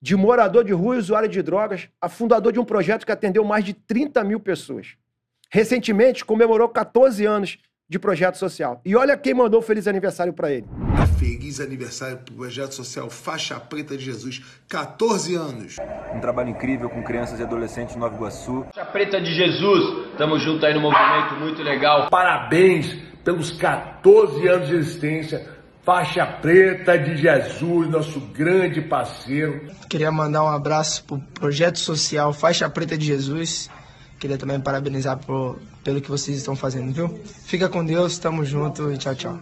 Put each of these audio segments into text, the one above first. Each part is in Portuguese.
de morador de rua e usuário de drogas, a fundador de um projeto que atendeu mais de 30 mil pessoas. Recentemente, comemorou 14 anos de projeto social. E olha quem mandou feliz aniversário para ele. Feliz aniversário pro projeto social Faixa Preta de Jesus, 14 anos. Um trabalho incrível com crianças e adolescentes no Nova Iguaçu. Faixa Preta de Jesus, tamo junto aí no movimento, muito legal. Parabéns pelos 14 anos de existência. Faixa Preta de Jesus, nosso grande parceiro. Queria mandar um abraço pro projeto social Faixa Preta de Jesus. Queria também parabenizar por, pelo que vocês estão fazendo, viu? Fica com Deus, tamo junto e tchau, tchau.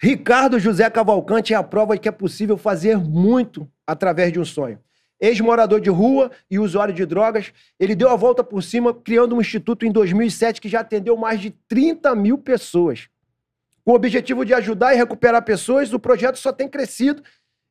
Ricardo José Cavalcante é a prova de que é possível fazer muito através de um sonho. Ex-morador de rua e usuário de drogas, ele deu a volta por cima criando um instituto em 2007 que já atendeu mais de 30 mil pessoas. Com o objetivo de ajudar e recuperar pessoas, o projeto só tem crescido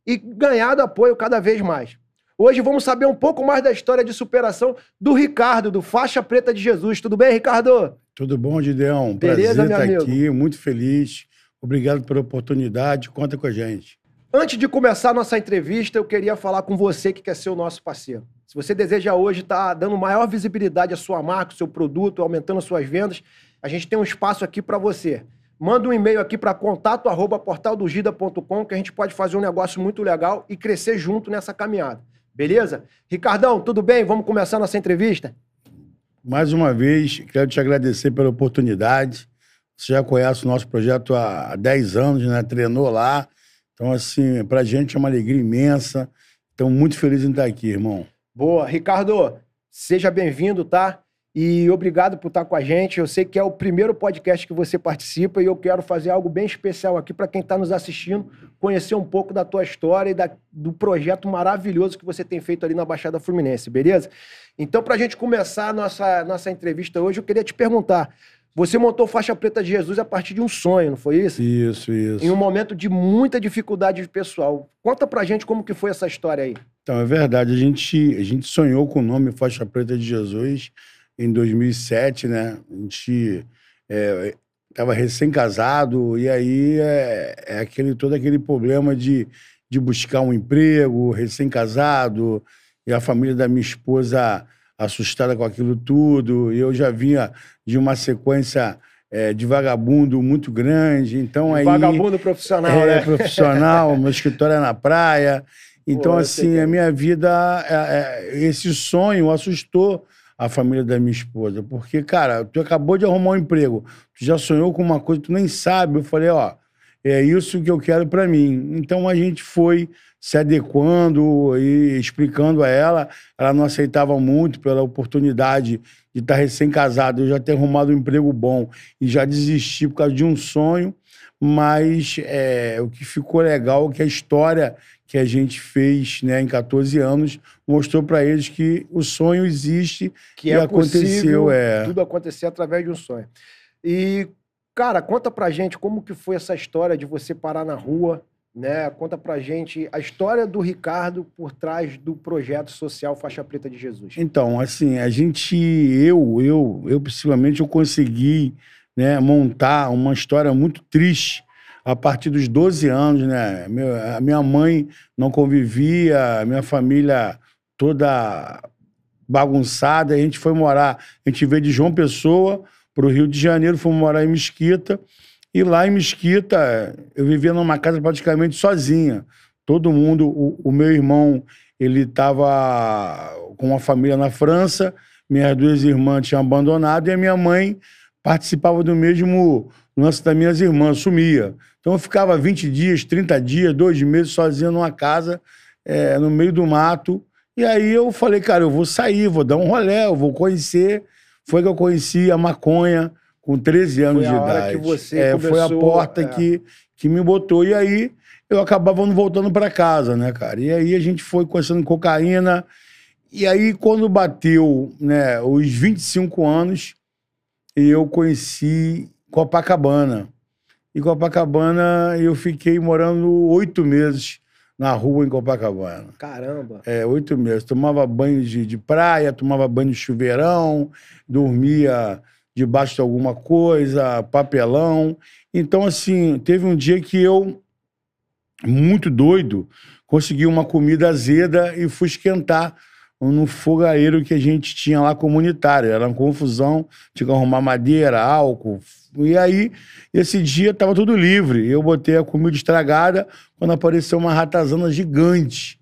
e ganhado apoio cada vez mais. Hoje vamos saber um pouco mais da história de superação do Ricardo, do Faixa Preta de Jesus. Tudo bem, Ricardo? Tudo bom, Gideão? Beleza, Prazer meu estar amigo? aqui, muito feliz. Obrigado pela oportunidade, conta com a gente. Antes de começar a nossa entrevista, eu queria falar com você que quer ser o nosso parceiro. Se você deseja hoje estar dando maior visibilidade à sua marca, ao seu produto, aumentando as suas vendas, a gente tem um espaço aqui para você. Manda um e-mail aqui para contato arroba portaldogida.com que a gente pode fazer um negócio muito legal e crescer junto nessa caminhada. Beleza? Ricardão, tudo bem? Vamos começar nossa entrevista? Mais uma vez, quero te agradecer pela oportunidade. Você já conhece o nosso projeto há 10 anos, né? Treinou lá. Então, assim, pra gente é uma alegria imensa. Então, muito feliz em estar aqui, irmão. Boa. Ricardo, seja bem-vindo, tá? E obrigado por estar com a gente. Eu sei que é o primeiro podcast que você participa e eu quero fazer algo bem especial aqui para quem está nos assistindo, conhecer um pouco da tua história e da- do projeto maravilhoso que você tem feito ali na Baixada Fluminense, beleza? Então, para a gente começar a nossa, nossa entrevista hoje, eu queria te perguntar: você montou Faixa Preta de Jesus a partir de um sonho, não foi isso? Isso, isso. Em um momento de muita dificuldade pessoal. Conta pra gente como que foi essa história aí. Então, é verdade. A gente, a gente sonhou com o nome Faixa Preta de Jesus em 2007, né? A gente estava recém-casado e aí é, é aquele, todo aquele problema de, de buscar um emprego, recém-casado, e a família da minha esposa assustada com aquilo tudo. Eu já vinha de uma sequência é, de vagabundo muito grande. Então, aí... Vagabundo profissional, É, né? profissional, meu escritório é na praia. Então, Pô, que assim, é a minha vida, é, é, esse sonho assustou a família da minha esposa. Porque, cara, tu acabou de arrumar um emprego, tu já sonhou com uma coisa que tu nem sabe. Eu falei, ó, é isso que eu quero pra mim. Então, a gente foi se adequando e explicando a ela. Ela não aceitava muito pela oportunidade de estar recém-casado, eu já ter arrumado um emprego bom e já desistir por causa de um sonho. Mas é, o que ficou legal é que a história que a gente fez né, em 14 anos mostrou para eles que o sonho existe que e é aconteceu. possível É. tudo acontecer através de um sonho. E, cara, conta pra gente como que foi essa história de você parar na rua, né? Conta pra gente a história do Ricardo por trás do projeto social Faixa Preta de Jesus. Então, assim, a gente, eu, eu, eu possivelmente eu consegui né, montar uma história muito triste a partir dos 12 anos, né? Meu- a minha mãe não convivia, a minha família toda bagunçada, a gente foi morar, a gente veio de João Pessoa para o Rio de Janeiro, fomos morar em Mesquita, e lá em Mesquita eu vivia numa casa praticamente sozinha. Todo mundo, o, o meu irmão, ele estava com uma família na França, minhas duas irmãs tinham abandonado e a minha mãe participava do mesmo lance das minhas irmãs, sumia. Então eu ficava 20 dias, 30 dias, dois meses sozinho numa casa, eh, no meio do mato. E aí eu falei, cara, eu vou sair, vou dar um rolé, eu vou conhecer. Foi que eu conheci a maconha com 13 anos de idade. É, foi a porta é. que, que me botou. E aí eu acabava não voltando para casa, né, cara? E aí a gente foi conhecendo cocaína. E aí, quando bateu né, os 25 anos, eu conheci Copacabana. E Copacabana, eu fiquei morando oito meses na rua em Copacabana. Caramba. É, oito meses. Tomava banho de, de praia, tomava banho de chuveirão, dormia debaixo de alguma coisa, papelão. Então, assim, teve um dia que eu, muito doido, consegui uma comida azeda e fui esquentar no fogareiro que a gente tinha lá comunitário. Era uma confusão, tinha que arrumar madeira, álcool. E aí, esse dia tava tudo livre. Eu botei a comida estragada quando apareceu uma ratazana gigante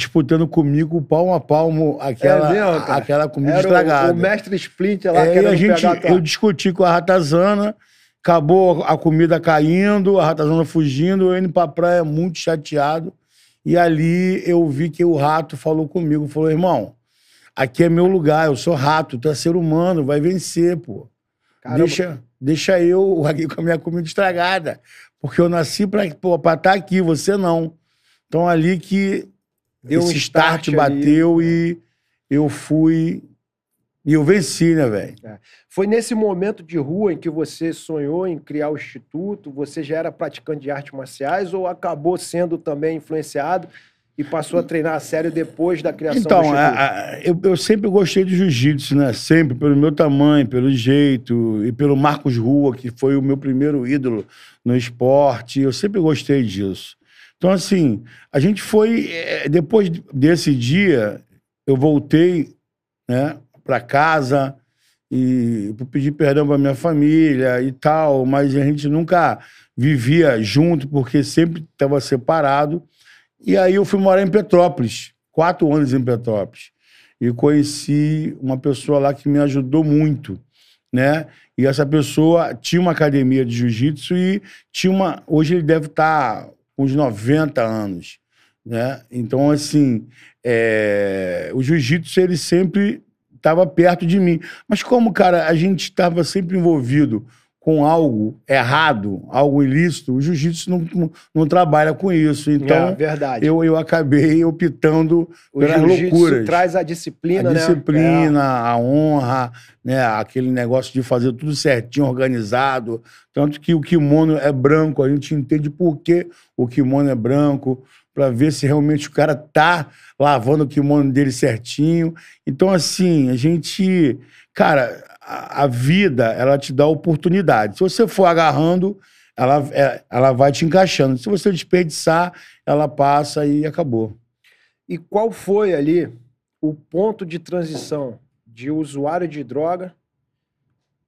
disputando comigo palmo a palmo aquela, É mesmo, aquela comida Era o- estragada. O, mestre Splinter lá É, e querendo a gente, tua- eu discuti com a ratazana, acabou a comida caindo, a ratazana fugindo, eu indo pra praia muito chateado. E ali eu vi que o rato falou comigo, falou, irmão, aqui é meu lugar, eu sou rato, tu é ser humano, vai vencer, pô. Caramba. Deixa, deixa eu aqui com a minha comida estragada, porque eu nasci pra estar aqui, você não. Então ali que Deu um esse start, start ali. bateu e eu fui... E eu venci, né, velho? Foi nesse momento de rua em que você sonhou em criar o instituto? Você já era praticante de artes marciais ou acabou sendo também influenciado e passou a treinar a sério depois da criação do Então, instituto? a- a- eu, eu sempre gostei de jiu-jitsu, né? Sempre, pelo meu tamanho, pelo jeito, e pelo Marcos Rua, que foi o meu primeiro ídolo no esporte. Eu sempre gostei disso. Então, assim, a gente foi. eh, Depois desse dia, eu voltei, né, para casa e pedi perdão para minha família e tal, mas a gente nunca vivia junto, porque sempre estava separado. E aí eu fui morar em Petrópolis, quatro anos em Petrópolis. E conheci uma pessoa lá que me ajudou muito, né? E essa pessoa tinha uma academia de jiu-jitsu e tinha uma... Hoje ele deve estar uns 90 anos, né? Então, assim, é, o jiu-jitsu, ele sempre estava perto de mim. Mas como, cara, a gente estava sempre envolvido com algo errado, algo ilícito, o jiu-jitsu não, não, não trabalha com isso. Então, é, verdade. eu, eu acabei optando o pelas loucuras. traz a disciplina, a né? disciplina, a honra, né? aquele negócio de fazer tudo certinho, organizado. Tanto que o kimono é branco, a gente entende por que o kimono é branco, para ver se realmente o cara tá lavando o kimono dele certinho. Então, assim, a gente. Cara, a, vida, ela te dá oportunidade. Se você for agarrando, ela, é- ela vai te encaixando. Se você desperdiçar, ela passa e acabou. E qual foi ali o ponto de transição de usuário de droga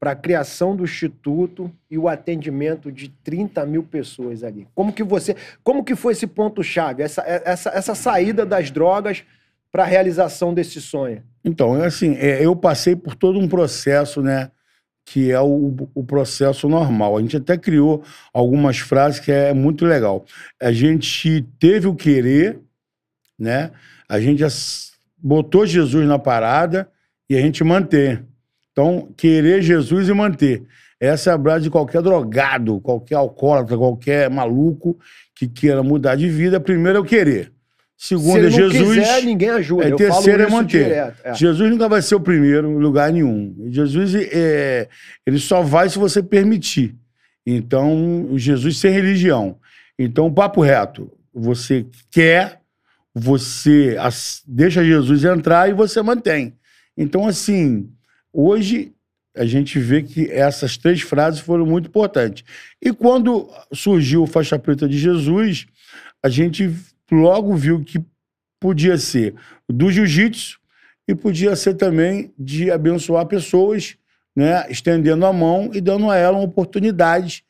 para a criação do instituto e o atendimento de 30 mil pessoas ali? Como que você, como que foi esse ponto chave, essa, essa, essa saída das drogas para a realização desse sonho? Então, é assim, é, eu passei por todo um processo, né? Que é o, o processo normal. A gente até criou algumas frases que é muito legal. A gente teve o querer, né? A gente botou Jesus na parada e a gente manter. Então, querer Jesus e manter. Essa é a base de qualquer drogado, qualquer alcoólatra, qualquer maluco que queira mudar de vida. Primeiro é o querer. Segundo Se é Jesus. quiser, ninguém ajuda. É, terceiro é manter. É. Jesus nunca vai ser o primeiro em lugar nenhum. Jesus é, ele só vai se você permitir. Então, Jesus sem religião. Então, papo reto. Você quer, você deixa Jesus entrar e você mantém. Então, assim, hoje a gente vê que essas três frases foram muito importantes. E quando surgiu o Faixa Preta de Jesus, a gente logo viu que podia ser do jiu-jitsu e podia ser também de abençoar pessoas, né, estendendo a mão e dando a ela uma oportunidade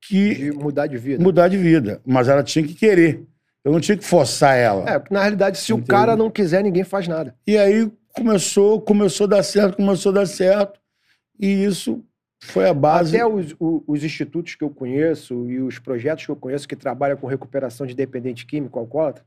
que De mudar de vida. mudar de vida, mas ela tinha que querer. Eu não tinha que forçar ela. É, porque na realidade, se o cara não quiser, ninguém faz nada. E aí começou, começou a dar certo, começou a dar certo, e isso foi a base. Até os, os institutos que eu conheço e os projetos que eu conheço que trabalham com recuperação de dependente químico alcoólatra,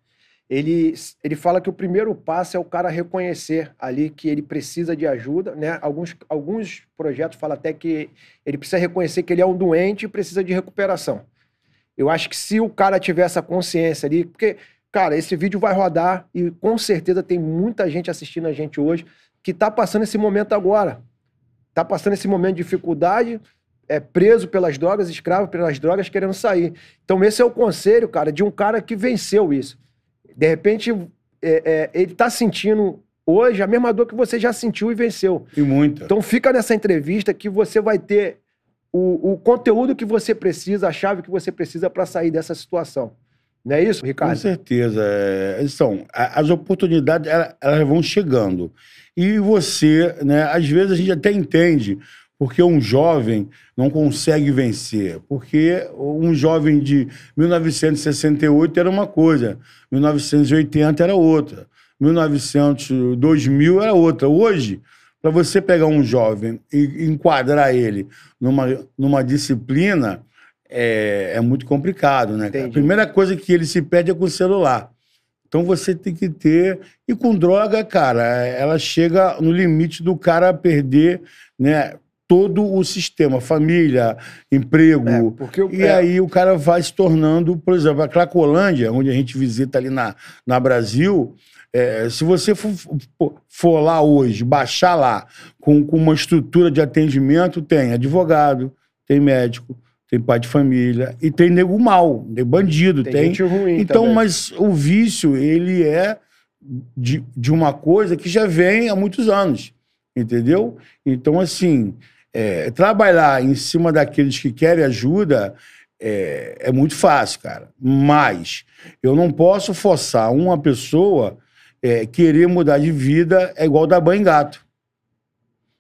ele, ele fala que o primeiro passo é o cara reconhecer ali que ele precisa de ajuda, né? Alguns, alguns projetos falam até que ele precisa reconhecer que ele é um doente e precisa de recuperação. Eu acho que se o cara tiver essa consciência ali, porque, cara, esse vídeo vai rodar e com certeza tem muita gente assistindo a gente hoje que tá passando esse momento agora. Tá passando esse momento de dificuldade, é preso pelas drogas, escravo pelas drogas, querendo sair. Então, esse é o conselho, cara, de um cara que venceu isso. De repente, é, é, ele tá sentindo hoje a mesma dor que você já sentiu e venceu. E muita. Então fica nessa entrevista que você vai ter o, o conteúdo que você precisa, a chave que você precisa para sair dessa situação. Não é isso, Com Ricardo? certeza. É, são, as oportunidades, ela- elas vão chegando. E você, né, às vezes a gente até entende porque um jovem não consegue vencer. Porque um jovem de 1968 era uma coisa, 1980 era outra, 1900, 2000 era outra. Hoje, para você pegar um jovem e enquadrar ele numa, numa disciplina, é, é muito complicado, né? cara? A Entendi. primeira coisa que ele se pede é com o celular. Então você tem que ter. E com droga, cara, ela chega no limite do cara perder né, todo o sistema, família, emprego. É, porque o- e é. aí o cara vai se tornando, por exemplo, a Cracolândia, onde a gente visita ali na, na Brasil. é, se você for, for- for lá hoje, baixar lá com, com uma estrutura de atendimento, tem advogado, tem médico, tem pai de família e tem nego mal, tem bandido, Tem, tem, gente ruim então, também. mas o vício, ele é de, de uma coisa que já vem há muitos anos, entendeu? Então, assim, é, trabalhar em cima daqueles que querem ajuda é, é muito fácil, cara. Mas eu não posso forçar uma pessoa é, querer mudar de vida é igual dar banho em gato.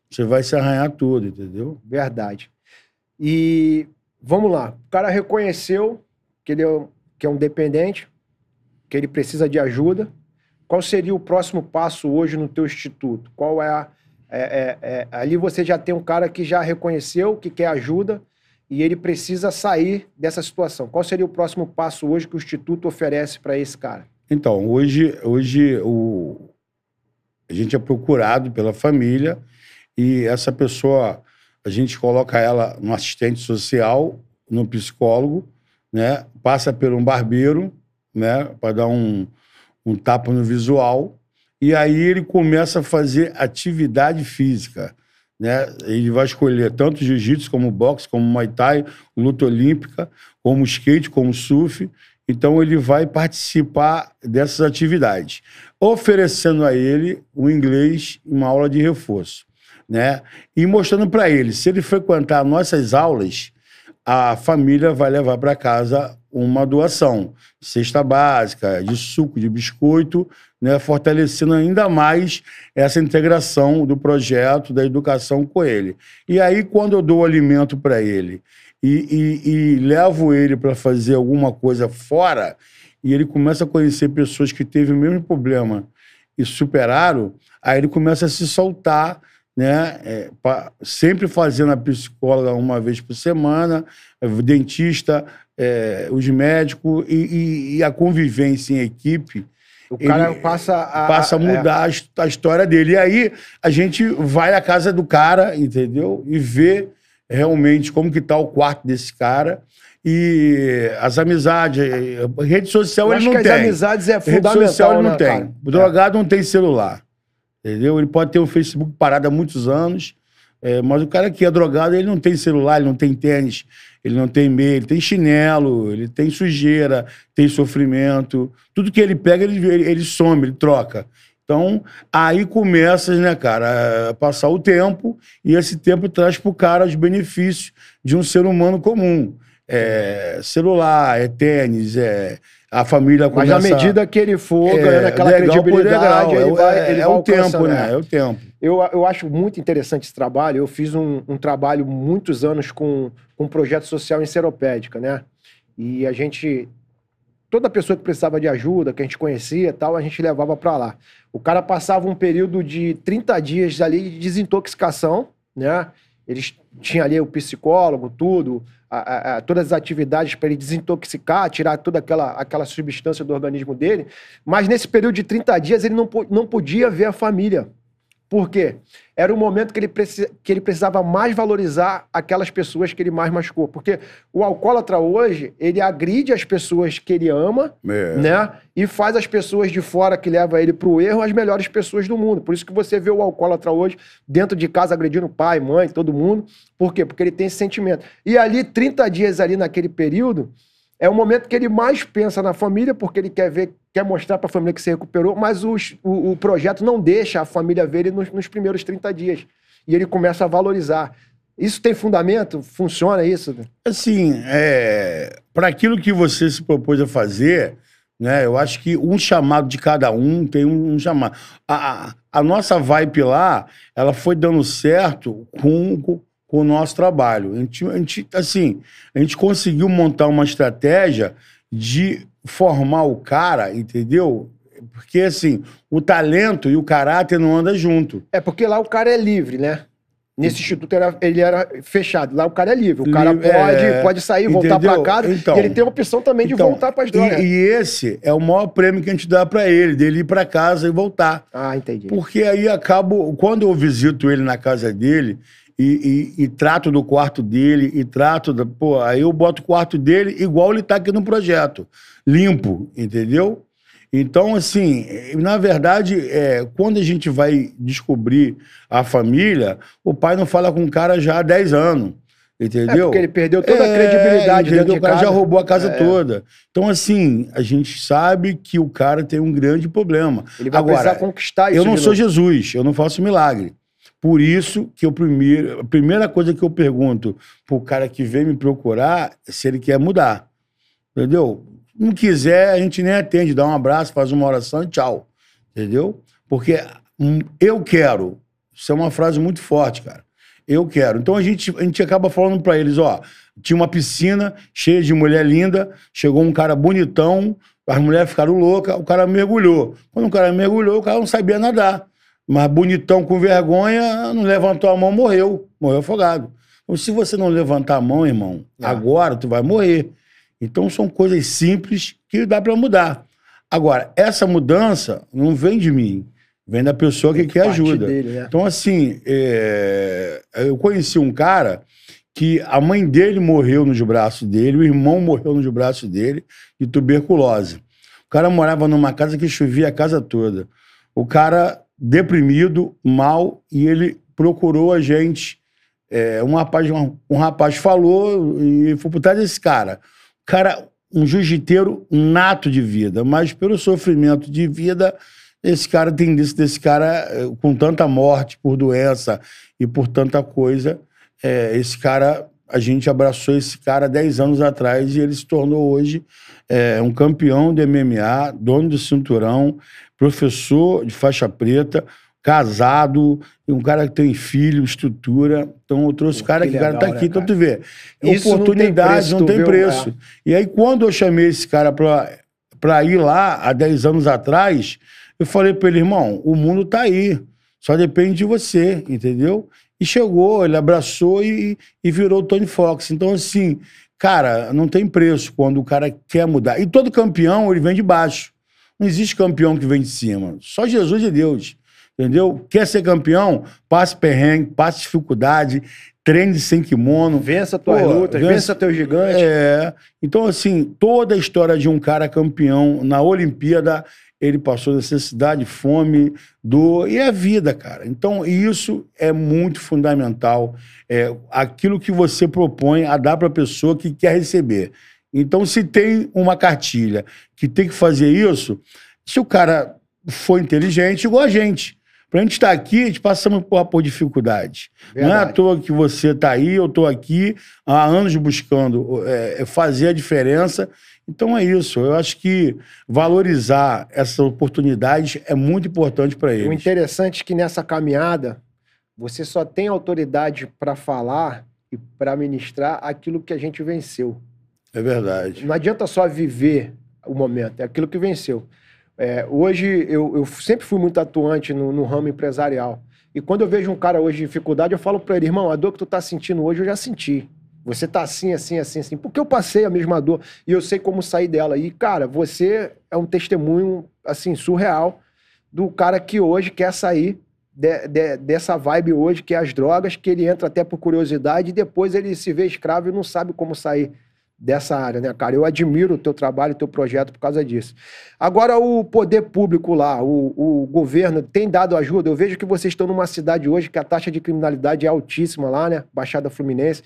Você vai se arranhar todo, entendeu? Verdade. E vamos lá. O cara reconheceu que ele é, um- que é um dependente, que ele precisa de ajuda. Qual seria o próximo passo hoje no teu instituto? Qual é a. é- é- é- ali você já tem um cara que já reconheceu que quer ajuda e ele precisa sair dessa situação. Qual seria o próximo passo hoje que o instituto oferece para esse cara? Então, hoje, hoje o... a gente é procurado pela família e essa pessoa, a gente coloca ela no assistente social, no psicólogo, né? passa por um barbeiro, né? para dar um, um tapa no visual, e aí ele começa a fazer atividade física. Né? Ele vai escolher tanto jiu-jitsu, como boxe, como muay thai, luta olímpica, como skate, como surf, então ele vai participar dessas atividades, oferecendo a ele o inglês uma aula de reforço, né? E mostrando para ele, se ele frequentar nossas aulas, a família vai levar para casa uma doação, cesta básica, de suco, de biscoito, né? fortalecendo ainda mais essa integração do projeto da educação com ele. E aí, quando eu dou alimento para ele e, e- e levo ele para fazer alguma coisa fora, e ele começa a conhecer pessoas que teve o mesmo problema e superaram, aí ele começa a se soltar, né? É, pa- sempre fazendo a psicóloga uma vez por semana, o dentista, é, os médicos e, e- e a convivência em equipe O cara passa a. passa a é, mudar a his- a história dele. E aí a gente vai à casa do cara, entendeu? E vê realmente como que tá o quarto desse cara. E as amizades, eh, rede social eu ele não que as tem. amizades é Rede fundamental. social ele não né, tem. cara? O drogado não tem celular. Entendeu? Ele pode ter o Facebook parado há muitos anos, é, mas o cara que é drogado, ele não tem celular, ele não tem tênis, ele não tem meia, ele tem chinelo, ele tem sujeira, tem sofrimento. Tudo que ele pega, ele, ele, ele some, ele troca. Então, aí começa, né, cara, a passar o tempo, e esse tempo traz pro cara os benefícios de um ser humano comum. É celular, é tênis, é a família Mas começa... à medida que ele for É, ganhando aquela por credibilidade, degrau. ele É vai, é, ele é vai o tempo, alcançando, né? É o tempo. Eu, eu acho muito interessante esse trabalho. Eu fiz um, um trabalho muitos anos com, com um projeto social em Seropédica, né? E a gente. Toda pessoa que precisava de ajuda, que a gente conhecia e tal, a gente levava para lá. O cara passava um período de 30 dias ali de desintoxicação, né? Eles tinham ali o psicólogo, tudo, a- a- todas as atividades para ele desintoxicar, tirar toda aquela, aquela substância do organismo dele. Mas nesse período de 30 dias ele não, não podia ver a família. Por quê? Era o momento que ele, que ele precisava mais valorizar aquelas pessoas que ele mais machucou. Porque o alcoólatra hoje, ele agride as pessoas que ele ama, É. né? E faz as pessoas de fora que leva ele pro erro as melhores pessoas do mundo. Por isso que você vê o alcoólatra hoje dentro de casa agredindo pai, mãe, todo mundo. Por quê? Porque ele tem esse sentimento. E ali, 30 dias ali naquele período, É o momento que ele mais pensa na família, porque ele quer ver, quer mostrar para a família que se recuperou, mas os- o, o projeto não deixa a família ver ele nos, nos primeiros 30 dias. E ele começa a valorizar. Isso tem fundamento? Funciona isso? Assim, é, para aquilo que você se propôs a fazer, né, eu acho que um chamado de cada um tem um, um chamado. A, a- a nossa vibe lá, ela foi dando certo com, com, com o nosso trabalho. A gente, a gente, assim, a gente conseguiu montar uma estratégia de formar o cara, entendeu? Porque, assim, o talento e o caráter não andam junto. É porque lá o cara é livre, né? Nesse instituto era- ele era fechado. Lá o cara é livre. O cara Livre, pode, é. pode sair, voltar Entendeu? para casa. Então. e ele tem a opção também de Então, voltar para as E, drogas. e esse é o maior prêmio que a gente dá pra ele, dele ir pra casa e voltar. Ah, entendi. Porque aí acabo, quando eu visito ele na casa dele e, e- e trato do quarto dele e trato da. Pô, aí eu boto o quarto dele igual ele tá aqui no projeto. Limpo, entendeu? Então, assim, na verdade, é, quando a gente vai descobrir a família, o pai não fala com o cara já há 10 anos. É Entendeu? porque ele perdeu toda a É, credibilidade entendeu? dentro de O cara casa. já roubou a casa É. toda. Então, assim, a gente sabe que o cara tem um grande problema. Ele vai Agora, precisar conquistar isso eu não sou. Jesus, eu não faço milagre. Por isso que eu primeiro, a primeira coisa que eu pergunto pro cara que vem me procurar é se ele quer mudar. Entendeu? Não quiser, a gente nem atende, dá um abraço, faz uma oração e tchau. Entendeu? Porque hum, eu quero. Isso é uma frase muito forte, cara. Eu quero. Então a gente, a gente acaba falando pra eles, ó, tinha uma piscina cheia de mulher linda, chegou um cara bonitão, as mulheres ficaram loucas, o cara mergulhou. Quando o cara mergulhou, o cara não sabia nadar. Mas bonitão com vergonha, não levantou a mão, morreu. Morreu afogado. Então, se você não levantar a mão, irmão, É. agora tu vai morrer. Então são coisas simples que dá pra mudar. Agora, essa mudança não vem de mim, vem da pessoa que quer ajuda. dele, né? Então, assim, é, eu conheci um cara que a mãe dele morreu nos braços dele, o irmão morreu nos braços dele de tuberculose. O cara morava numa casa que chovia a casa toda. O cara deprimido, mal, e ele procurou a gente. É, um, rapaz, um, um rapaz falou e foi por trás desse cara. Cara, um jiu-jiteiro nato de vida, mas pelo sofrimento de vida, esse cara tem desse, desse cara eh, com tanta morte por doença e por tanta coisa. é, esse cara, a gente abraçou esse cara 10 anos atrás e ele se tornou hoje é, um campeão de MMA, dono de cinturão, professor de faixa preta, casado, um cara que tem filho, estrutura. Então eu trouxe o cara que o cara tá né, aqui, então tu vê. Isso não tem Oportunidade preço, não tem viu? preço. É. E aí, quando eu chamei esse cara pra, pra ir lá, há 10 anos atrás, eu falei pra ele, irmão, o mundo tá aí. Só depende de você, entendeu? E chegou, ele abraçou e, e virou o Tony Fox. Então, assim, cara, não tem preço quando o cara quer mudar. E todo campeão, ele vem de baixo. Não existe campeão que vem de cima. Só Jesus e Deus. Entendeu? Quer ser campeão? Passe perrengue, passe dificuldade, treine sem kimono. Vença tuas Pô, lutas, vença- vença teus gigantes. É. Então, assim, toda a história de um cara campeão na Olimpíada, ele passou necessidade, fome, dor, e é vida, cara. Então, isso é muito fundamental. É aquilo que você propõe a dar para a pessoa que quer receber. Então, se tem uma cartilha que tem que fazer isso, se o cara for inteligente, igual a gente. Pra gente estar aqui, a gente passamos por, por dificuldade. Não é à Verdade. toa que você está aí, eu estou aqui há anos buscando é, fazer a diferença. Então é isso. Eu acho que valorizar essas oportunidades é muito importante para O eles. interessante é que nessa caminhada, você só tem autoridade para falar e para ministrar aquilo que a gente venceu. É verdade. Não adianta só viver o momento, é aquilo que venceu. É, hoje, eu, eu sempre fui muito atuante no, no ramo empresarial. E quando eu vejo um cara hoje em dificuldade, eu falo para ele, irmão, a dor que tu tá sentindo hoje, eu já senti. Você tá assim, assim, assim, assim. Porque eu passei a mesma dor e eu sei como sair dela. E, cara, você é um testemunho, assim, surreal do cara que hoje quer sair de- de- dessa vibe hoje, que é as drogas, que ele entra até por curiosidade e depois ele se vê escravo e não sabe como sair dessa área, né, cara? Eu admiro o teu trabalho, o teu projeto por causa disso. Agora, o poder público lá, o, o governo, tem dado ajuda? Eu vejo que vocês estão numa cidade hoje que a taxa de criminalidade é altíssima lá, né? Baixada Fluminense.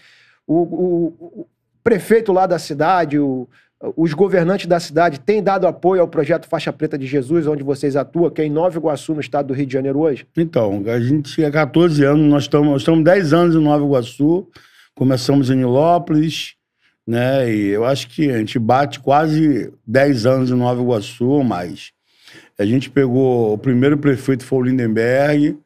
O, o- o- prefeito lá da cidade, o- os governantes da cidade têm dado apoio ao projeto Faixa Preta de Jesus, onde vocês atuam, que é em Nova Iguaçu, no estado do Rio de Janeiro hoje? Então, a gente há 14 anos, nós estamos, nós estamos 10 anos em Nova Iguaçu, começamos em Nilópolis, né? E eu acho que a gente bate quase 10 anos em Nova Iguaçu ou mais. A gente pegou, o primeiro prefeito foi o Lindenberg, o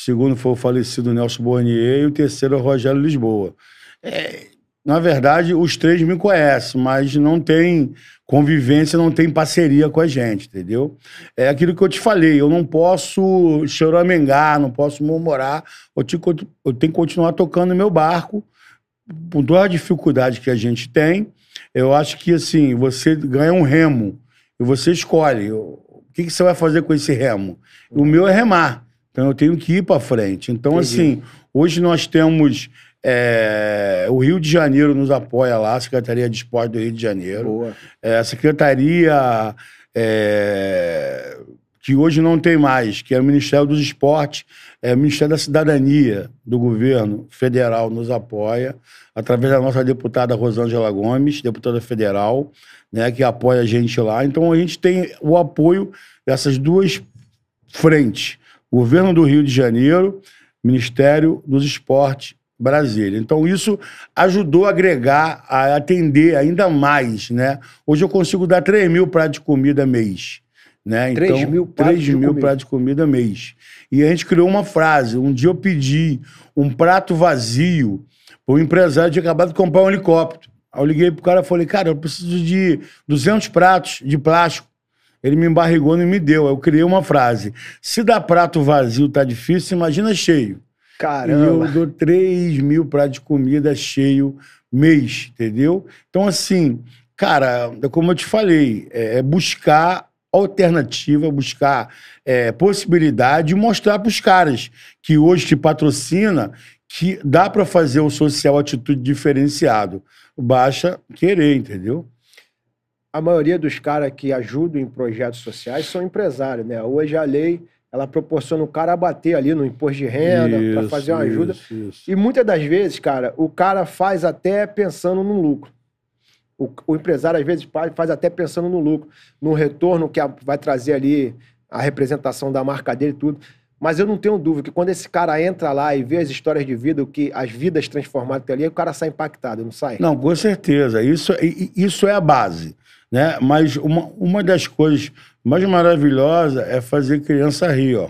segundo foi o falecido Nelson Bornier e o terceiro é o Rogério Lisboa. É, na verdade, os três me conhecem, mas não tem convivência, não tem parceria com a gente, entendeu? É aquilo que eu te falei, eu não posso choramingar, não posso murmurar, eu, te- eu tenho que continuar tocando meu barco, por toda a dificuldade que a gente tem, eu acho que, assim, você ganha um remo e você escolhe o que, que você vai fazer com esse remo. O meu é remar, então eu tenho que ir para frente. Então, Entendi. assim, hoje nós temos... é, o Rio de Janeiro nos apoia lá, a Secretaria de Esporte do Rio de Janeiro. Boa. É, a secretaria é, que hoje não tem mais, que é o Ministério dos Esportes, é o Ministério da Cidadania do governo federal nos apoia, através da nossa deputada Rosângela Gomes, deputada federal, né, que apoia a gente lá. Então a gente tem o apoio dessas duas frentes: governo do Rio de Janeiro, Ministério dos Esportes Brasília. Então, isso ajudou a agregar, a atender ainda mais, né? Hoje eu consigo dar 3 mil pratos de comida mês. Né? 3 então, mil pratos 3 de mil comida. pratos de comida mês. E a gente criou uma frase. Um dia eu pedi um prato vazio para um empresário tinha acabado de comprar um helicóptero. Aí eu liguei pro cara e falei, cara, eu preciso de 200 pratos de plástico. Ele me embarrigou e me deu. Aí Eu criei uma frase. Se dar prato vazio tá difícil, imagina cheio. E Caramba. eu dou 3 mil pratos de comida cheio mês, entendeu? Então, assim, cara, é como eu te falei, é é buscar alternativa, buscar é, possibilidade e mostrar para os caras que hoje te patrocina que dá para fazer o social atitude diferenciado. Basta querer, entendeu? a maioria dos caras que ajudam em projetos sociais são empresários, né? Hoje a lei, ela proporciona o cara abater ali no imposto de renda para fazer uma ajuda. isso, isso. E muitas das vezes, cara, o cara faz até pensando no lucro. O, o empresário, às vezes, faz até pensando no lucro, no retorno que a- vai trazer ali a representação da marca dele e tudo. Mas eu não tenho dúvida que quando esse cara entra lá e vê as histórias de vida, o que as vidas transformadas que tem ali, o cara sai impactado, não sai? Não, com certeza. Isso, i- isso é a base. Né? Mas uma, uma das coisas mais maravilhosas é fazer criança rir, ó.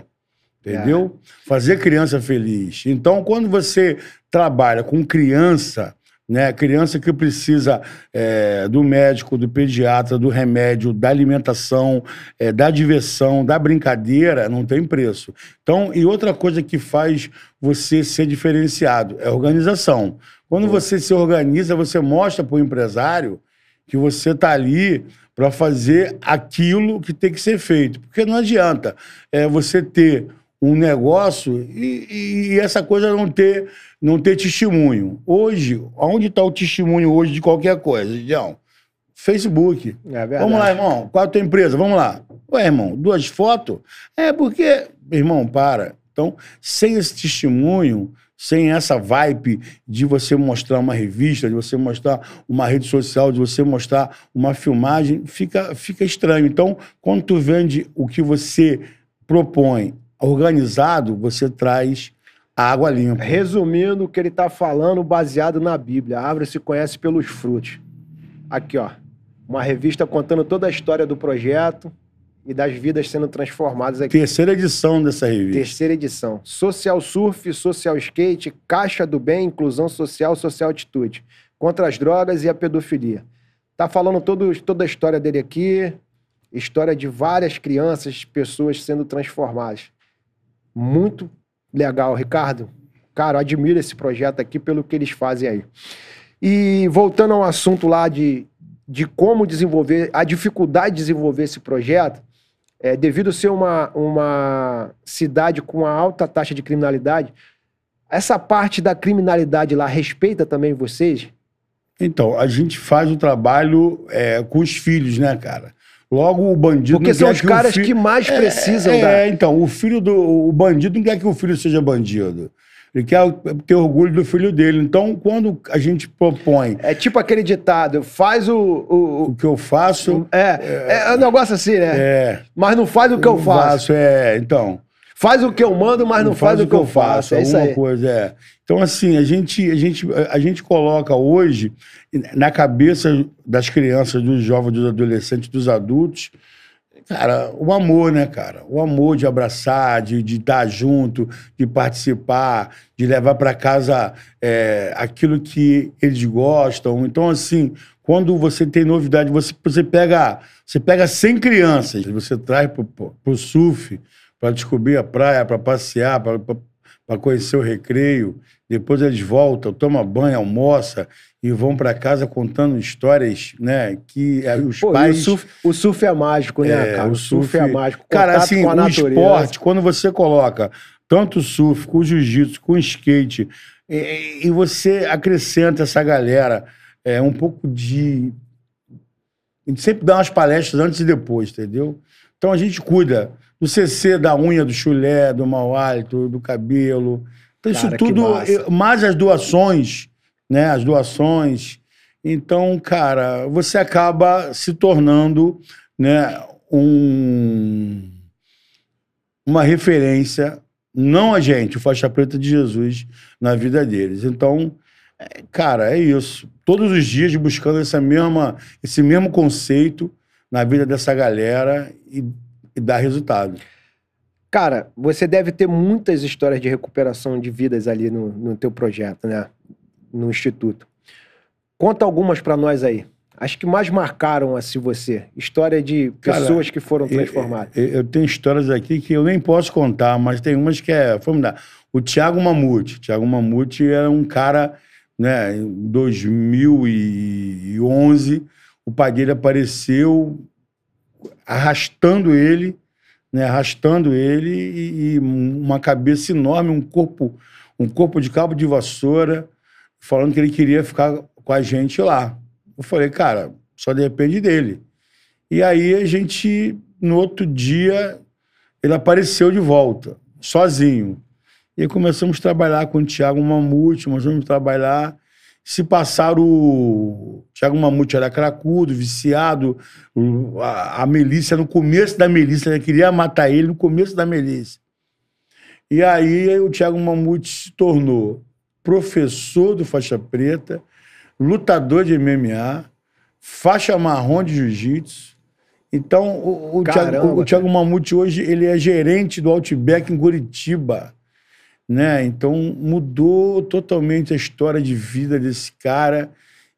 Entendeu? Fazer criança feliz. Então, quando você trabalha com criança, né? Criança que precisa é, do médico, do pediatra, do remédio, da alimentação, é, da diversão, da brincadeira, não tem preço. Então, e outra coisa que faz você ser diferenciado é organização. Quando você se organiza, você mostra para o empresário que você está ali para fazer aquilo que tem que ser feito. Porque não adianta é, você ter um negócio e, e essa coisa não ter, não ter testemunho. Hoje, onde está o testemunho hoje de qualquer coisa, Gideão? Facebook. É. Vamos lá, irmão. Qual é a tua empresa? Vamos lá. Ué, irmão, duas fotos? É porque. Irmão, para. Então, sem esse testemunho, sem essa vibe de você mostrar uma revista, de você mostrar uma rede social, de você mostrar uma filmagem, fica, fica estranho. Então, quando tu vende o que você propõe organizado, você traz a água limpa. Resumindo o que ele está falando, baseado na Bíblia. A árvore se conhece pelos frutos. Aqui, ó. Uma revista contando toda a história do projeto e das vidas sendo transformadas aqui. Terceira edição dessa revista. Terceira edição. Social Surf, Social Skate, Caixa do Bem, Inclusão Social, Social Atitude. Contra as drogas e a pedofilia. Tá falando todo, toda a história dele aqui, história de várias crianças, pessoas sendo transformadas. Muito legal, Ricardo. Cara, eu admiro esse projeto aqui pelo que eles fazem aí. E voltando ao assunto lá de, de como desenvolver, a dificuldade de desenvolver esse projeto, é, devido ser uma, uma cidade com uma alta taxa de criminalidade, essa parte da criminalidade lá respeita também vocês? Então, a gente faz o trabalho é, com os filhos, né, cara? Logo, o bandido. Porque não são quer os caras que mais precisam é, da. É, então, o filho do. O bandido não quer que o filho seja bandido. Ele quer ter orgulho do filho dele. Então, quando a gente propõe É tipo aquele ditado, faz o... o, o que eu faço, o- é, é, um negócio assim, né? é. Mas não faz o que eu não faço. É, então. Faz o que eu mando, mas não, faz, o que eu faço. É isso alguma aí. coisa, é. Então, assim, a gente, a, gente, a gente coloca hoje na cabeça das crianças, dos jovens, dos adolescentes, dos adultos, cara, o amor, né, cara? O amor de abraçar, de de estar junto, de participar, de levar para casa é, aquilo que eles gostam. Então, assim, quando você tem novidade, você, você pega você pega 100 crianças, você traz para o surf, para descobrir a praia, para passear, para conhecer o recreio. Depois eles voltam, tomam banho, almoçam e vão para casa contando histórias, né? Que eh, os Pô, pais. o, surf, o surf é mágico, né, É, cara? O surf, é mágico. Cara, Contato assim, com a o natureza. esporte, quando você coloca tanto o surf, com o jiu-jitsu, com o skate, e, e você acrescenta essa galera é, um pouco de. A gente sempre dá umas palestras antes e depois, entendeu? Então a gente cuida do CC, da unha, do chulé, do mau hálito, do cabelo. Então isso Cara, tudo, mais as doações, né? As doações. Então, cara, você acaba se tornando, né, um, uma referência, não a gente, o faixa preta de Jesus, na vida deles. Então, é, cara, é isso. Todos os dias buscando essa mesma, esse mesmo conceito na vida dessa galera e, e dar resultado. Cara, você deve ter muitas histórias de recuperação de vidas ali no, no teu projeto, né? No Instituto. Conta algumas pra nós aí. As que mais marcaram assim você. História de Cara, pessoas que foram transformadas. Eu, eu tenho histórias aqui que eu nem posso contar, mas tem umas que é formidável. O Thiago Mamute. Thiago Mamute era um cara, né, em 2011, o pai dele apareceu arrastando ele, né, arrastando ele e, e uma cabeça enorme, um corpo, um corpo de cabo de vassoura, falando que ele queria ficar com a gente lá. Eu falei, cara, só depende dele. E aí a gente, no outro dia, ele apareceu de volta, sozinho. E começamos a trabalhar com o Tiago Mamute, começamos a trabalhar. Se passaram o. Tiago Mamute era cracudo, viciado. o- A, a Melícia, no começo da Melícia, ela queria matar ele no começo da Melícia. E aí o Tiago Mamute se tornou professor do faixa preta, lutador de MMA, faixa marrom de jiu-jitsu. Então, o, o, Caramba, Thiago, o Thiago Mamute hoje ele é gerente do Outback em Curitiba. Né? Então, mudou totalmente a história de vida desse cara.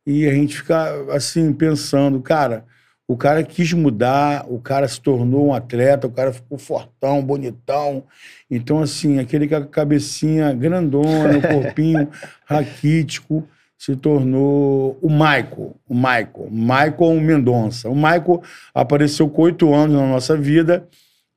E a gente fica assim, pensando, cara, o cara quis mudar, o cara se tornou um atleta, o cara ficou fortão, bonitão. Então, assim, aquele com a cabecinha grandona, o corpinho raquítico, se tornou o Michael. O Michael. Michael Mendonça. O Michael apareceu com oito anos na nossa vida,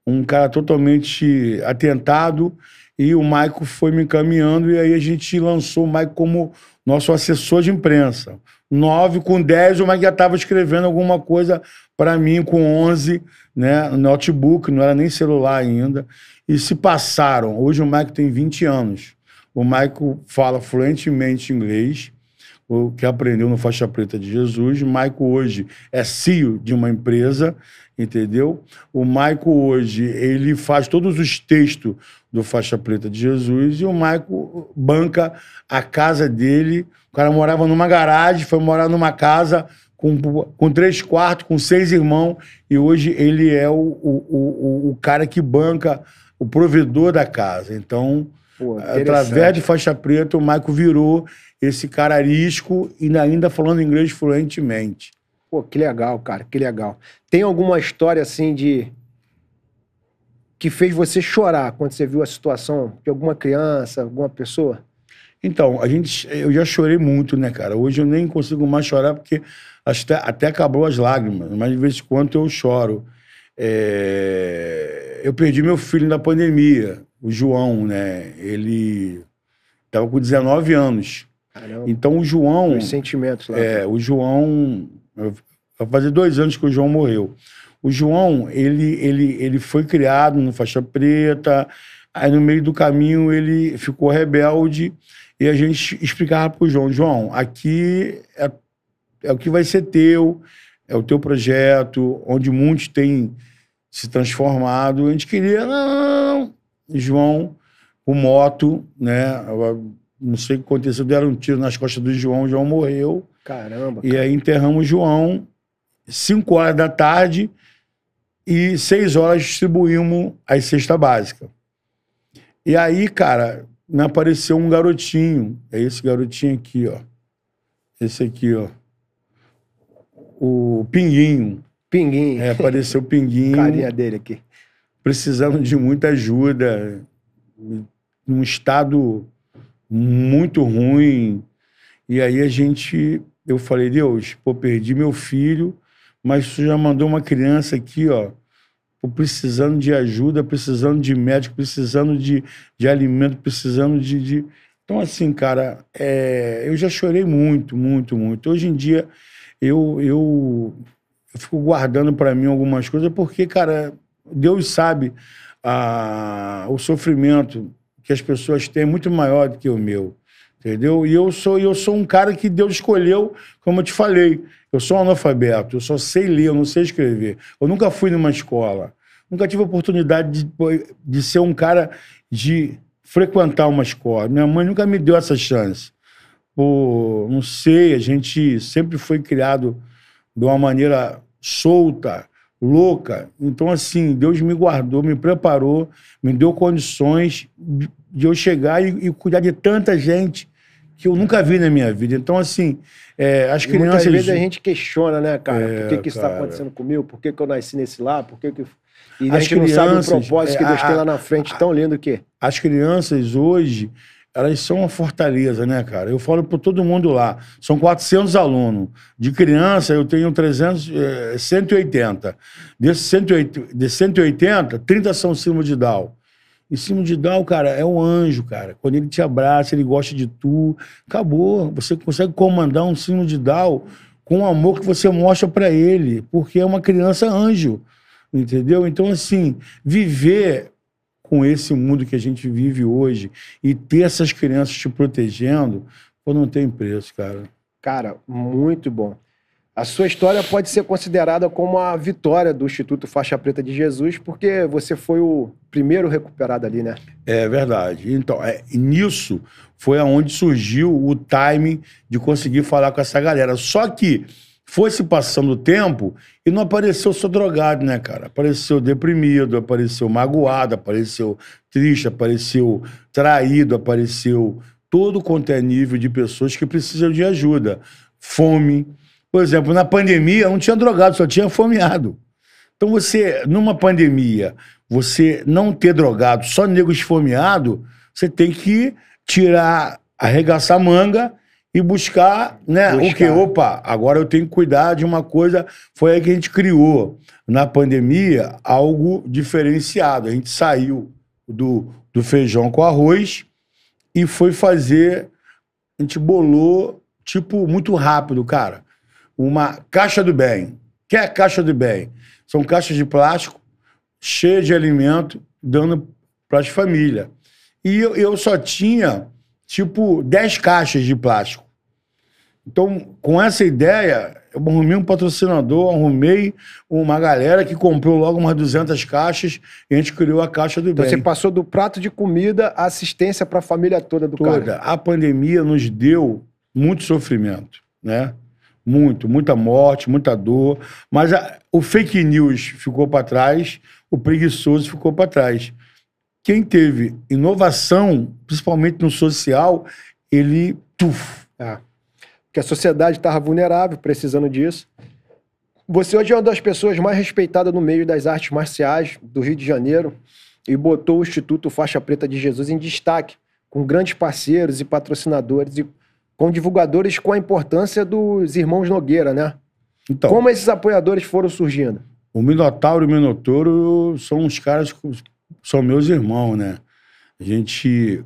um cara totalmente atentado, e o Michael foi me encaminhando, e aí a gente lançou o Michael como nosso assessor de imprensa. Nove com dez, o Michael já estava escrevendo alguma coisa para mim com onze, né, no notebook, não era nem celular ainda, e se passaram. Hoje o Michael tem 20 anos. O Michael fala fluentemente inglês, o que aprendeu no Faixa Preta de Jesus. O Michael hoje é CEO de uma empresa, entendeu? O Michael hoje, ele faz todos os textos do Faixa Preta de Jesus e o Michael banca a casa dele. O cara morava numa garagem, foi morar numa casa com, com três quartos, com seis irmãos, e hoje ele é o, o, o, o cara que banca, o provedor da casa. Então, Pô, através de faixa preta, o Michael virou esse cara arisco e ainda falando inglês fluentemente. Pô, que legal, cara, que legal. Tem alguma história assim de. Que fez você chorar quando você viu a situação de alguma criança, alguma pessoa? Então, a gente, eu já chorei muito, né, cara? Hoje eu nem consigo mais chorar porque até, até acabou as lágrimas, mas de vez em quando eu choro. É, Eu perdi meu filho na pandemia, o João, né? Ele estava com 19 anos. Caramba, Então o João. os sentimentos lá. É, o João. Vai fazer dois anos que o João morreu. O João, ele, ele, ele foi criado no faixa preta, Aí no meio do caminho ele ficou rebelde e a gente explicava pro João, João, aqui é, é o que vai ser teu, é o teu projeto, onde muitos têm se transformado. A gente queria, não, João, o moto, né? Não sei o que aconteceu, deram um tiro nas costas do João, o João morreu. Caramba. E aí enterramos o João, 5 horas da tarde, e 6 horas distribuímos as cestas básicas. E aí, cara, me apareceu um garotinho. É esse garotinho aqui, ó. Esse aqui, ó. O Pinguinho. Pinguinho. É, apareceu o Pinguinho. Carinha dele aqui. Precisando de muita ajuda. Num estado muito ruim. E aí a gente... Eu falei, Deus, pô, perdi meu filho, mas tu já mandou uma criança aqui, ó, precisando de ajuda, precisando de médico, precisando de, de alimento, precisando de, de... Então, assim, cara, é, eu já chorei muito, muito, muito. Hoje em dia, eu, eu, eu fico guardando para mim algumas coisas, porque, cara, Deus sabe a, o sofrimento que as pessoas têm é muito maior do que o meu. Entendeu? E eu sou, eu sou um cara que Deus escolheu, como eu te falei. Eu sou analfabeto, eu só sei ler, eu não sei escrever. Eu nunca fui numa escola. Nunca tive oportunidade de, de ser um cara de frequentar uma escola. Minha mãe nunca me deu essa chance. Pô, não sei, a gente sempre foi criado de uma maneira solta, louca. Então, assim, Deus me guardou, me preparou, me deu condições de eu chegar e, e cuidar de tanta gente que eu nunca vi na minha vida. Então, assim, é, as E crianças. Muitas vezes a gente questiona, né, cara? É, por que, que isso está acontecendo comigo? Por que, que eu nasci nesse lá? Por que, que... E a As gente não sabe o crianças, propósito que é, Deus a- tem lá na frente, tão lindo que. As crianças hoje, elas são uma fortaleza, né, cara? Eu falo para todo mundo lá. São 400 alunos. De criança, eu tenho 300, eh, 180. Desses 180, de 180, 30 são símbolo de Down. E símbolo de Down, cara, é um anjo, cara. Quando ele te abraça, ele gosta de tu. Acabou. Você consegue comandar um símbolo de Down com o amor que você mostra para ele, porque é uma criança anjo. Entendeu? Então, assim, viver com esse mundo que a gente vive hoje e ter essas crianças te protegendo, pô, não tem preço, cara. Cara, muito bom. A sua história pode ser considerada como a vitória do Instituto Faixa Preta de Jesus, porque você foi o primeiro recuperado ali, né? É verdade. Então, é, nisso foi aonde surgiu o time de conseguir falar com essa galera. Só que foi se passando o tempo e não apareceu só drogado, né, cara? Apareceu deprimido, apareceu magoado, apareceu triste, apareceu traído, apareceu todo quanto é nível de pessoas que precisam de ajuda. Fome. Por exemplo, na pandemia não tinha drogado, só tinha fomeado. Então você, numa pandemia, você não ter drogado, só nego esfomeado, você tem que tirar, arregaçar a manga e buscar, né? Buscar. O que? Opa, agora eu tenho que cuidar de uma coisa. Foi aí que a gente criou, na pandemia, algo diferenciado. A gente saiu do, do feijão com arroz e foi fazer. A gente bolou, tipo, muito rápido, cara. Uma caixa do bem. Que é caixa do bem? São caixas de plástico cheias de alimento, dando para as famílias. E eu, eu só tinha, tipo, 10 caixas de plástico. Então, com essa ideia, eu arrumei um patrocinador, arrumei uma galera que comprou logo umas 200 caixas e a gente criou a caixa do Então bem. você passou do prato de comida à assistência para a família toda do toda. cara. A pandemia nos deu muito sofrimento, né? Muito, muita morte, muita dor. Mas a- o fake news ficou para trás, o preguiçoso ficou para trás. Quem teve inovação, principalmente no social, ele tuf, É. Porque a sociedade estava vulnerável, precisando disso. Você hoje é uma das pessoas mais respeitadas no meio das artes marciais do Rio de Janeiro e botou o Instituto Faixa Preta de Jesus em destaque, com grandes parceiros e patrocinadores e com divulgadores com a importância dos irmãos Nogueira, né? Então, Como esses apoiadores foram surgindo? o Minotauro e o Minotouro são uns caras que são meus irmãos, né? A gente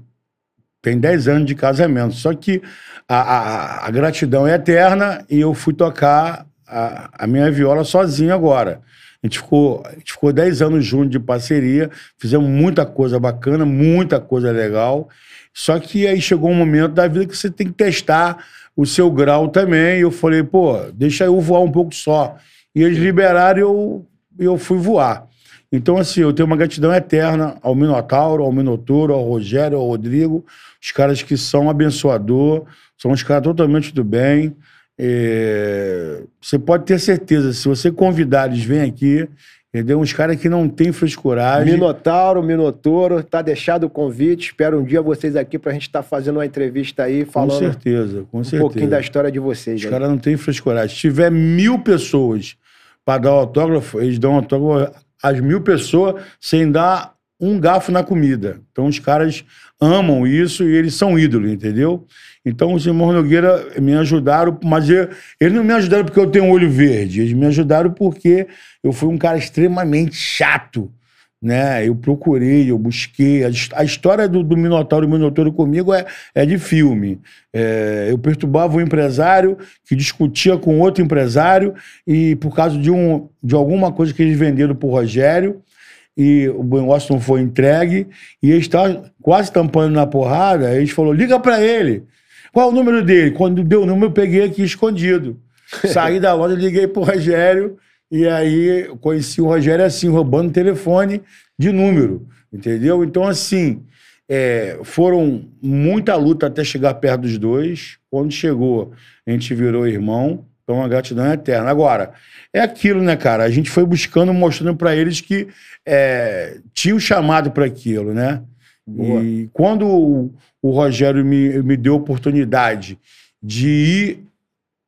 tem 10 anos de casamento. Só que a, a- a gratidão é eterna e eu fui tocar a, a minha viola sozinho agora. A gente ficou, a gente ficou 10 anos juntos de parceria, fizemos muita coisa bacana, muita coisa legal. Só que aí chegou um momento da vida que você tem que testar o seu grau também. E eu falei, pô, deixa eu voar um pouco só. E eles liberaram e eu, eu fui voar. Então, assim, eu tenho uma gratidão eterna ao Minotauro, ao Minotouro, ao Rogério, ao Rodrigo, os caras que são abençoador, são os caras totalmente do bem. É, Você pode ter certeza, se você convidar, eles vêm aqui, entendeu? Uns caras que não tem frescuragem. Minotauro, Minotouro, tá deixado o convite. Espero um dia vocês aqui pra gente estar fazendo uma entrevista aí, Com falando certeza, com um certeza. pouquinho da história de vocês. Os caras não têm frescuragem. Se tiver mil pessoas para dar autógrafo, eles dão autógrafo às mil pessoas sem dar um garfo na comida. Então os caras amam isso e eles são ídolos, entendeu? Então os irmãos Nogueira me ajudaram, mas eu- eles não me ajudaram porque eu tenho olho verde, eles me ajudaram porque eu fui um cara extremamente chato. Né? Eu procurei, eu busquei. A, a história do, do Minotauro e Minotauro comigo é, é de filme. É, eu perturbava um empresário que discutia com outro empresário e por causa de, um, de alguma coisa que eles venderam para o Rogério e o negócio foi entregue e eles estavam quase tampando na porrada, eles falou liga para ele. Qual o número dele? Quando deu o número, eu peguei aqui escondido. Saí da loja, liguei pro Rogério e aí conheci o Rogério assim, roubando telefone de número, entendeu? Então, assim, é, foram muita luta até chegar perto dos dois. Quando chegou, a gente virou irmão. Então, a gratidão é eterna. Agora, é aquilo, né, cara? A gente foi buscando, mostrando para eles que é, tinha um chamado para aquilo, né? E quando o, Rogério me, me deu a oportunidade de ir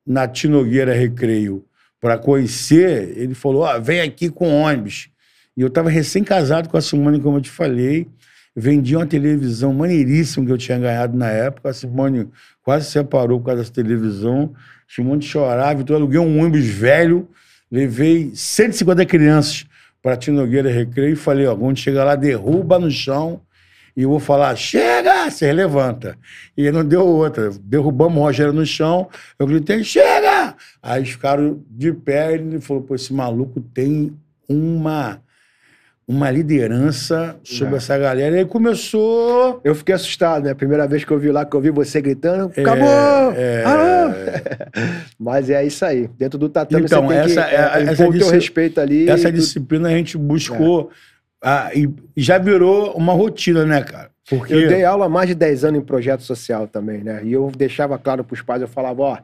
na Tinogueira Recreio para conhecer, ele falou: ó, vem aqui com ônibus. E eu estava recém-casado com a Simone, como eu te falei. Vendi uma televisão maneiríssima que eu tinha ganhado na época. A Simone quase separou por causa dessa televisão. Simone chorava, então eu aluguei um ônibus velho, levei 150 crianças para Tinogueira Recreio e falei: ó, quando chegar lá, derruba no chão e eu vou falar, chega! Você levanta. E não deu outra. Derrubamos o Rogério no chão, eu gritei, chega! Aí ficaram de pé, ele falou, pô, esse maluco tem uma, uma liderança sobre É. essa galera. E aí começou... Eu fiquei assustado, né? Primeira vez que eu vi lá, que eu vi você gritando, É, acabou! é. Alô! Mas é isso aí. Dentro do tatame Então, você tem essa- que é- é, essa o teu disci- respeito ali. Essa e disciplina a gente buscou ah, e já virou uma rotina, né, cara? Porque... Eu dei aula há mais de 10 anos em projeto social também, né? E eu deixava claro para os pais, eu falava, ó,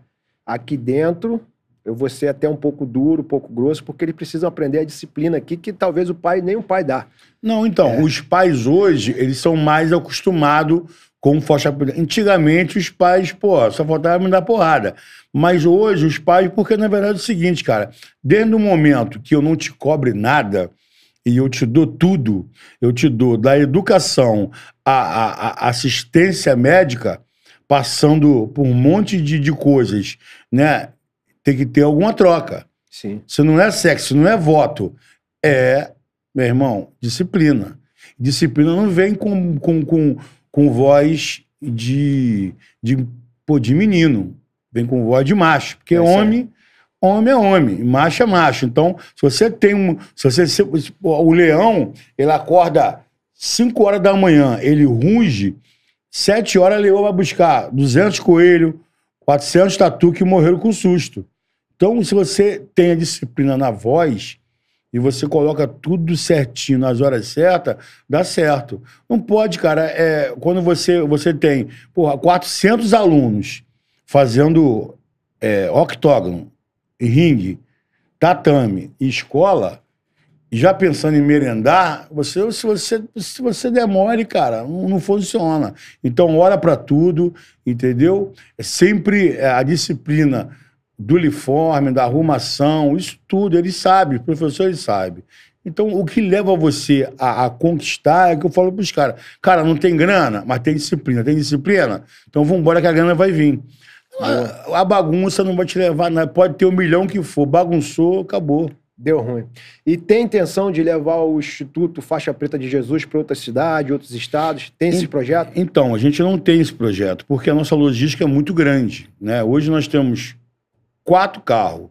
aqui dentro eu vou ser até um pouco duro, um pouco grosso, porque eles precisam aprender a disciplina aqui, que talvez o pai, nem o pai dá. Não, então, É. os pais hoje, eles são mais acostumados com preta. Antigamente, os pais, pô, só faltava me dar porrada. Mas hoje, os pais, porque na verdade é o seguinte, cara, desde o momento que eu não te cobre nada e eu te dou tudo, eu te dou da educação à, à- à assistência médica, passando por um monte de, de coisas, né? Tem que ter alguma troca. Sim. Se não é sexo, não é voto. É, meu irmão, disciplina. Disciplina não vem com, com, com, com voz de, de, pô, de menino. Vem com voz de macho. Porque É homem, homem é homem, macho é macho. Então, se você tem um. Se você, se- o leão, ele acorda 5 horas da manhã, ele runge, 7 horas, o leão vai buscar 200 coelhos, 400 tatu que morreram com susto. Então, se você tem a disciplina na voz e você coloca tudo certinho nas horas certas, dá certo. Não pode, cara, é, quando você, você tem porra, 400 alunos fazendo é, octógono, ringue, tatame e escola, já pensando em merendar, você, se, você, se você demore, cara, não, não funciona. Então, hora para tudo, entendeu? É sempre é, a disciplina do uniforme, da arrumação, isso tudo, eles sabem, os professores sabem. Então, o que leva você a, a conquistar é que eu falo para os caras: cara, não tem grana, mas tem disciplina. Tem disciplina? Então vamos embora que a grana vai vir. A, a bagunça não vai te levar nada. Pode ter um milhão que for, bagunçou, acabou. Deu ruim. E tem intenção de levar o Instituto Faixa Preta de Jesus para outra cidade, outros estados? Tem esse projeto? Então, a gente não tem esse projeto, porque a nossa logística é muito grande. Né? Hoje nós temos quatro carros,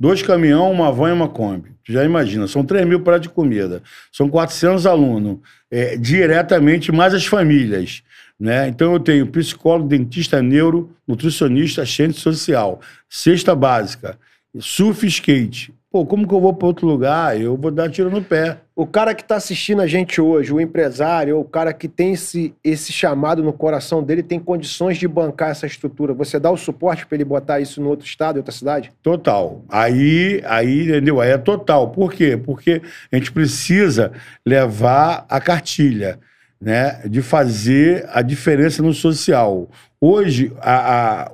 Dois caminhão, uma van e uma Kombi. Tu já imagina, são 3 mil pratos de comida. São 400 alunos, é, diretamente, mais as famílias. Né? Então eu tenho psicólogo, dentista, neuro, nutricionista, assistente social, cesta básica, surf skate. Pô, como que eu vou para outro lugar? Eu vou dar tiro no pé. O cara que está assistindo a gente hoje, o empresário, o cara que tem esse, esse chamado no coração dele, tem condições de bancar essa estrutura. Você dá o suporte para ele botar isso no outro estado, em outra cidade? Total. Aí, aí, entendeu? Aí é total. Por quê? Porque a gente precisa levar a cartilha, né? De fazer a diferença no social. Hoje, a, a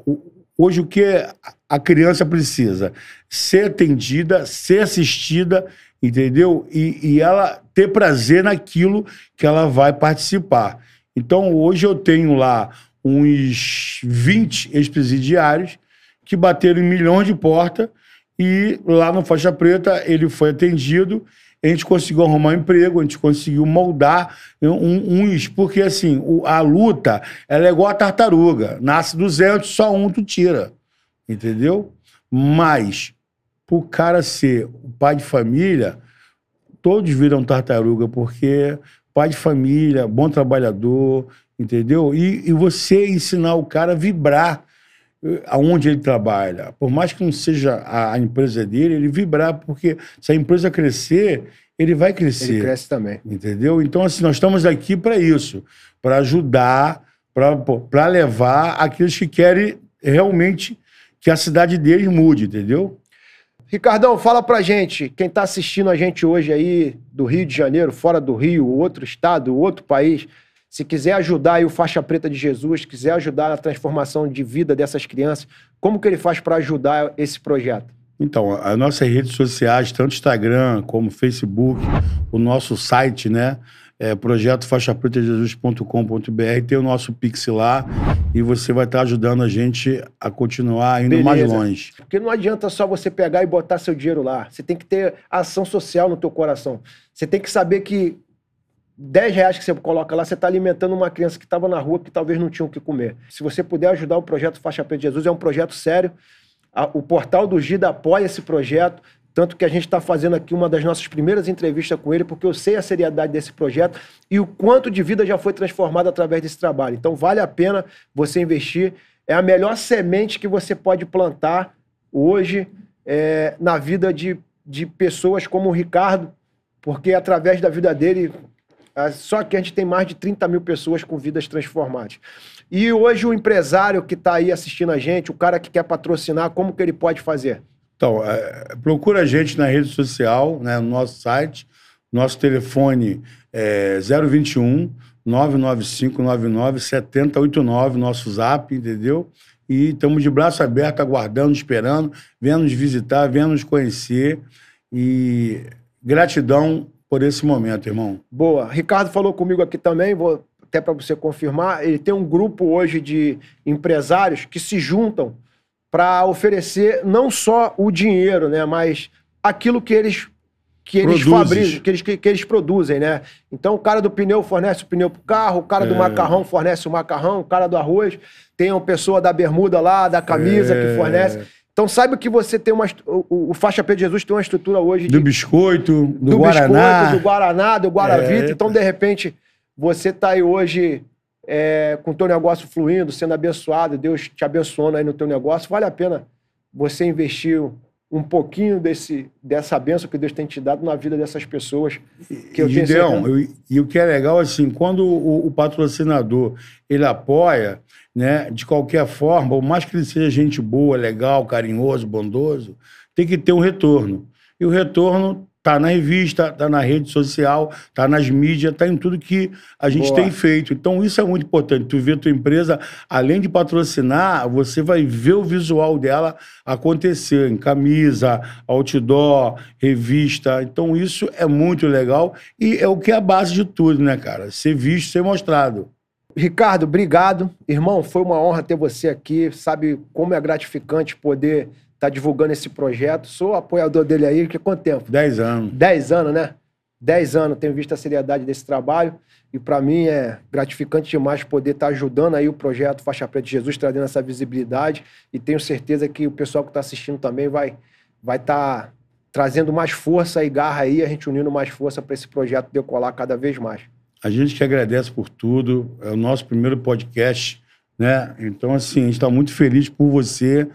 hoje o que a criança precisa? Ser atendida, ser assistida, entendeu? E, e ela ter prazer naquilo que ela vai participar. Então, hoje eu tenho lá uns 20 ex-presidiários que bateram em milhões de portas e lá no Faixa Preta ele foi atendido, a gente conseguiu arrumar um emprego, a gente conseguiu moldar uns, porque assim, a luta, ela é igual a tartaruga, nasce 200, só um tu tira, entendeu? Mas, pro cara ser o pai de família, todos viram tartaruga, porque pai de família, bom trabalhador, entendeu? E, e você ensinar o cara a vibrar aonde ele trabalha. Por mais que não seja a, a empresa dele, ele vibrar, porque se a empresa crescer, ele vai crescer. Ele cresce também. Entendeu? Então, assim, nós estamos aqui para isso, para ajudar, para levar aqueles que querem realmente que a cidade deles mude, entendeu? Ricardão, fala pra gente, quem tá assistindo a gente hoje aí do Rio de Janeiro, fora do Rio, outro estado, outro país, se quiser ajudar aí o Faixa Preta de Jesus, quiser ajudar na transformação de vida dessas crianças, como que ele faz para ajudar esse projeto? Então, as nossas redes sociais, tanto Instagram como Facebook, o nosso site, né? É projeto faixapretajesus.com.br, tem o nosso Pix lá e você vai estar ajudando a gente a continuar indo mais Beleza. longe. Porque não adianta só você pegar e botar seu dinheiro lá. Você tem que ter ação social no teu coração. Você tem que saber que 10 reais que você coloca lá, você está alimentando uma criança que estava na rua que talvez não tinha o que comer. Se você puder ajudar o projeto Faixa Preta de Jesus, é um projeto sério. O portal do Gida apoia esse projeto. Tanto que a gente está fazendo aqui uma das nossas primeiras entrevistas com ele, porque eu sei a seriedade desse projeto e o quanto de vida já foi transformado através desse trabalho. Então, vale a pena você investir. É a melhor semente que você pode plantar hoje é, na vida de, de pessoas como o Ricardo, porque através da vida dele, só que a gente tem mais de 30 mil pessoas com vidas transformadas. E hoje o empresário que está aí assistindo a gente, o cara que quer patrocinar, como que ele pode fazer? Então, é, procura a gente na rede social, né, no nosso site. Nosso telefone é 021 995 99 7089, nosso zap, entendeu? E estamos de braço aberto, aguardando, esperando, vendo nos visitar, vendo nos conhecer. E gratidão por esse momento, irmão. Boa. Ricardo falou comigo aqui também, vou até para você confirmar. Ele tem um grupo hoje de empresários que se juntam para oferecer não só o dinheiro, né, mas aquilo que eles que eles fabricam, que eles, que, que eles produzem, né? Então o cara do pneu fornece o pneu pro carro, o cara do É. macarrão fornece o macarrão, o cara do arroz tem uma pessoa da bermuda lá, da camisa que É. fornece. Então saiba que você tem uma o, o- faixa P de Jesus tem uma estrutura hoje de Do biscoito, do, do Guaraná. biscoito, do Guaraná, do Guaravita. É. Então, de repente, você tá aí hoje é, com o teu negócio fluindo, sendo abençoado, Deus te abençoando aí no teu negócio. Vale a pena você investir um pouquinho desse, dessa bênção que Deus tem te dado na vida dessas pessoas. Que eu certeza- eu- e o que é legal, assim, quando o, o patrocinador ele apoia, né, de qualquer forma, por mais que ele seja gente boa, legal, carinhoso, bondoso, tem que ter um retorno. E o retorno tá na revista, tá na rede social, tá nas mídias, tá em tudo que a gente Boa. tem feito. Então isso é muito importante. Tu vê a tua empresa, além de patrocinar, você vai ver o visual dela acontecer em camisa, outdoor, revista. Então isso é muito legal e é o que é a base de tudo, né, cara? Ser visto, ser mostrado. Ricardo, obrigado. Irmão, foi uma honra ter você aqui. Sabe como é gratificante poder estar divulgando esse projeto. Sou apoiador dele aí, que quanto tempo? Dez anos. 10 anos, né? 10 anos, tenho visto a seriedade desse trabalho e para mim é gratificante demais poder estar ajudando aí o projeto Faixa Preta de Jesus, trazendo essa visibilidade e tenho certeza que o pessoal que está assistindo também vai, vai estar trazendo mais força e garra aí, a gente unindo mais força para esse projeto decolar cada vez mais. A gente que agradece por tudo. É o nosso primeiro podcast, né? Então, assim, a gente está muito feliz por você,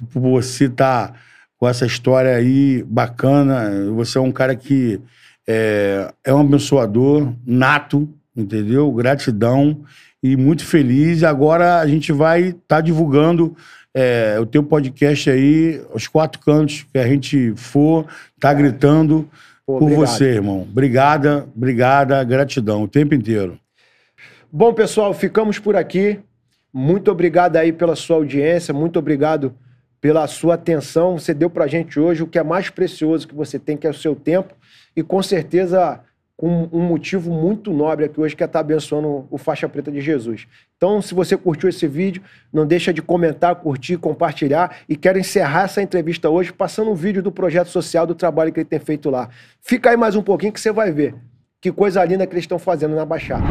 você estar tá com essa história aí bacana. Você é um cara que é, é um abençoador nato, entendeu? Gratidão e muito feliz. Agora a gente vai estar tá divulgando é, o teu podcast aí, os quatro cantos que a gente for, tá gritando Pô, por obrigado. você, irmão. Obrigada, obrigada, gratidão o tempo inteiro. Bom, pessoal, ficamos por aqui. Muito obrigado aí pela sua audiência, muito obrigado pela sua atenção. Você deu pra gente hoje o que é mais precioso que você tem, que é o seu tempo. E com certeza com um motivo muito nobre aqui hoje, que é estar abençoando o Faixa Preta de Jesus. Então, se você curtiu esse vídeo, não deixa de comentar, curtir, compartilhar. E quero encerrar essa entrevista hoje passando um vídeo do projeto social, do trabalho que ele tem feito lá. Fica aí mais um pouquinho que você vai ver que coisa linda que eles estão fazendo na Baixada.